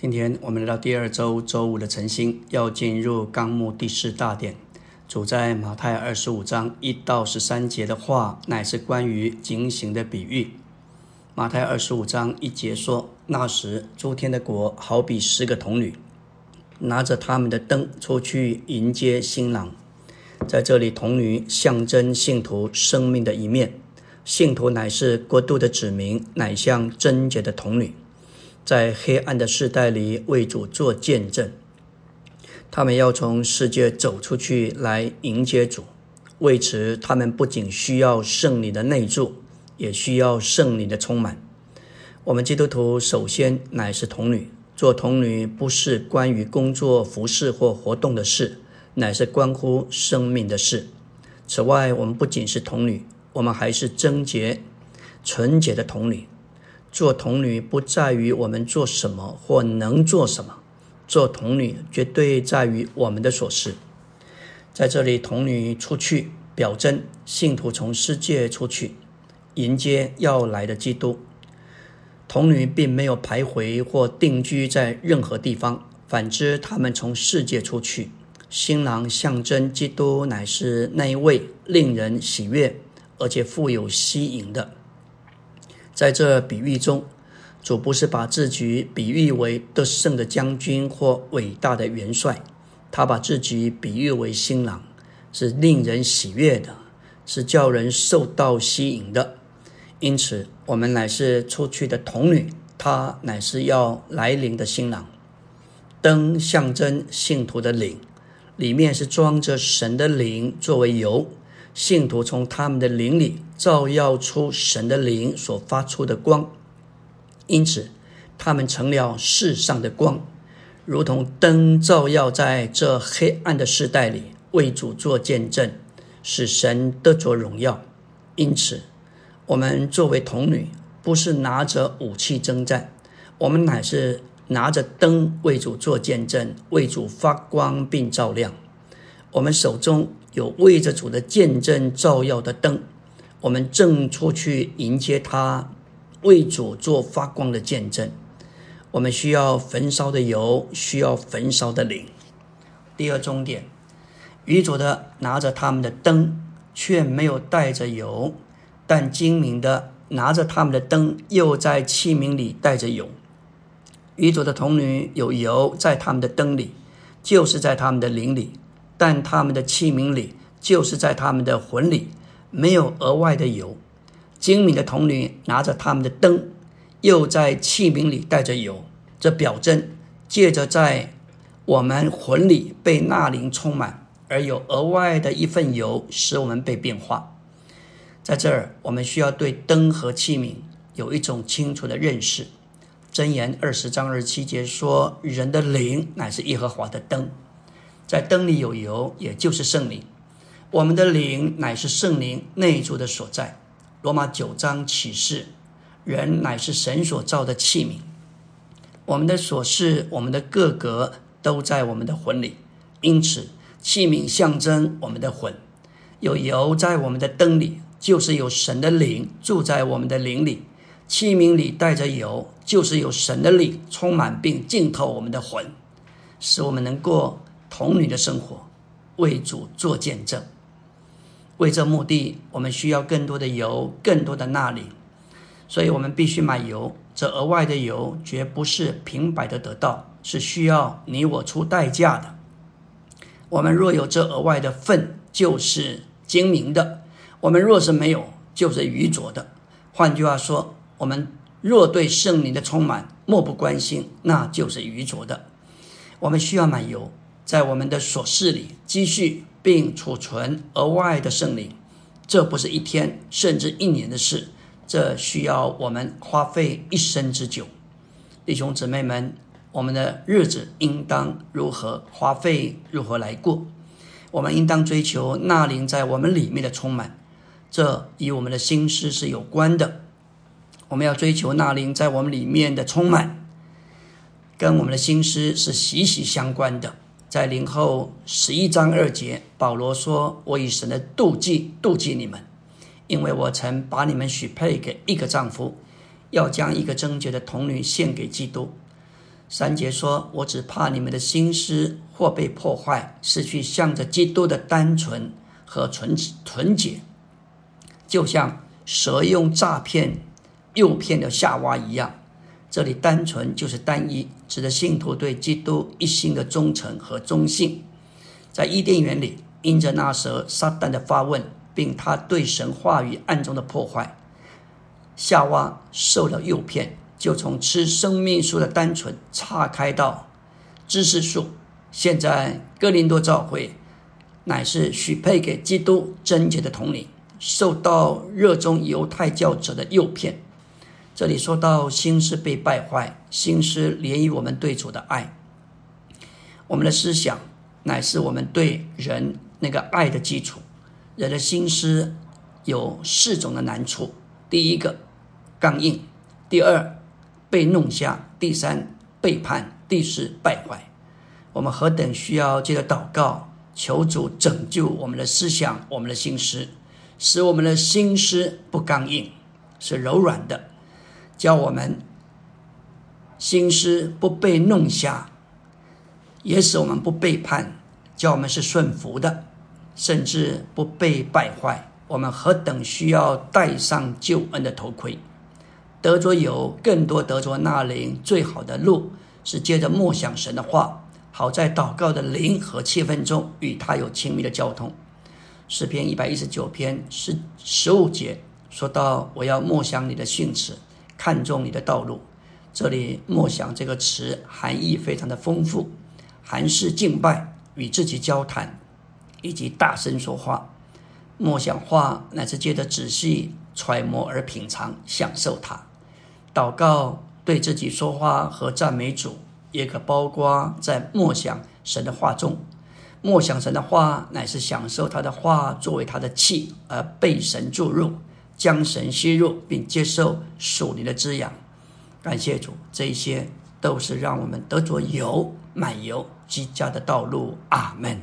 今天我们来到第二周周五的晨星，要进入纲目第四大点。主在马太二十五章一到十三节的话，乃是关于警醒的比喻。马太二十五章一节说：“那时，诸天的国好比十个童女，拿着他们的灯出去迎接新郎。”在这里，童女象征信徒生命的一面，信徒乃是国度的子民，乃像贞洁的童女。在黑暗的世代里为主做见证，他们要从世界走出去来迎接主。为此，他们不仅需要圣灵的内住，也需要圣灵的充满。我们基督徒首先乃是童女，做童女不是关于工作、服饰或活动的事，乃是关乎生命的事。此外，我们不仅是童女，我们还是贞洁、纯洁的童女。做童女不在于我们做什么或能做什么，做童女绝对在于我们的所事。在这里，童女出去表征信徒从世界出去迎接要来的基督。童女并没有徘徊或定居在任何地方，反之，他们从世界出去。新郎象征基督，乃是那一位令人喜悦而且富有吸引的。在这比喻中，主不是把自己比喻为得胜的将军或伟大的元帅，他把自己比喻为新郎，是令人喜悦的，是叫人受到吸引的。因此，我们乃是出去的童女，他乃是要来临的新郎。灯象征信徒的灵，里面是装着神的灵作为油。信徒从他们的灵里照耀出神的灵所发出的光，因此他们成了世上的光，如同灯照耀在这黑暗的时代里，为主做见证，使神得着荣耀。因此，我们作为童女，不是拿着武器征战，我们乃是拿着灯为主做见证，为主发光并照亮。我们手中。有为着主的见证照耀的灯，我们正出去迎接他，为主做发光的见证。我们需要焚烧的油，需要焚烧的灵。第二终点，愚拙的拿着他们的灯，却没有带着油；但精明的拿着他们的灯，又在器皿里带着油。愚拙的童女有油在他们的灯里，就是在他们的灵里。但他们的器皿里，就是在他们的魂里，没有额外的油。精明的童女拿着他们的灯，又在器皿里带着油，这表征借着在我们魂里被纳灵充满，而有额外的一份油，使我们被变化。在这儿，我们需要对灯和器皿有一种清楚的认识。箴言二十章二十七节说：“人的灵乃是耶和华的灯。”在灯里有油，也就是圣灵。我们的灵乃是圣灵内住的所在。罗马九章启示，人乃是神所造的器皿。我们的所事，我们的各格都在我们的魂里。因此，器皿象征我们的魂。有油在我们的灯里，就是有神的灵住在我们的灵里。器皿里带着油，就是有神的灵充满并浸透我们的魂，使我们能过。童女的生活，为主做见证。为这目的，我们需要更多的油，更多的纳灵，所以我们必须买油。这额外的油绝不是平白的得到，是需要你我出代价的。我们若有这额外的份，就是精明的；我们若是没有，就是愚拙的。换句话说，我们若对圣灵的充满漠不关心，那就是愚拙的。我们需要买油。在我们的琐事里积蓄并储存额外的圣灵，这不是一天甚至一年的事，这需要我们花费一生之久。弟兄姊妹们，我们的日子应当如何花费，如何来过？我们应当追求那灵在我们里面的充满，这与我们的心思是有关的。我们要追求那灵在我们里面的充满，跟我们的心思是息息相关的。在零后十一章二节，保罗说：“我以神的妒忌妒忌你们，因为我曾把你们许配给一个丈夫，要将一个贞洁的童女献给基督。三节说：“我只怕你们的心思或被破坏，失去向着基督的单纯和纯纯洁，就像蛇用诈骗诱骗的夏娃一样。”这里单纯就是单一，指的信徒对基督一心的忠诚和忠信。在伊甸园里，因着那蛇撒旦的发问，并他对神话语暗中的破坏，夏娃受了诱骗。就从吃生命树的单纯岔开到知识树。现在哥林多教会乃是许配给基督贞洁的统领，受到热衷犹太教者的诱骗。这里说到心思被败坏，心思连于我们对主的爱。我们的思想乃是我们对人那个爱的基础。人的心思有四种的难处：第一个，刚硬；第二，被弄瞎；第三，背叛；第四，败坏。我们何等需要借着祷告，求主拯救我们的思想、我们的心思，使我们的心思不刚硬，是柔软的，叫我们心思不被弄瞎，也使我们不背叛，叫我们是顺服的，甚至不被败坏。我们何等需要戴上救恩的头盔！得着有更多得着那灵最好的路，是借着默想神的话，好在祷告的灵和气氛中与他有亲密的交通。诗篇一百一十九篇十十五节说到：“我要默想你的训词，看重你的道路。”这里“默想”这个词含义非常的丰富，含是敬拜、与自己交谈，以及大声说话。默想话乃是借着仔细揣摩而品尝、享受它。祷告对自己说话和赞美主，也可包括在默想神的话中。默想神的话，乃是享受他的话作为他的气，而被神注入，将神吸入，并接受属灵的滋养。感谢主，这些都是让我们得着油、满油、积家的道路。阿门。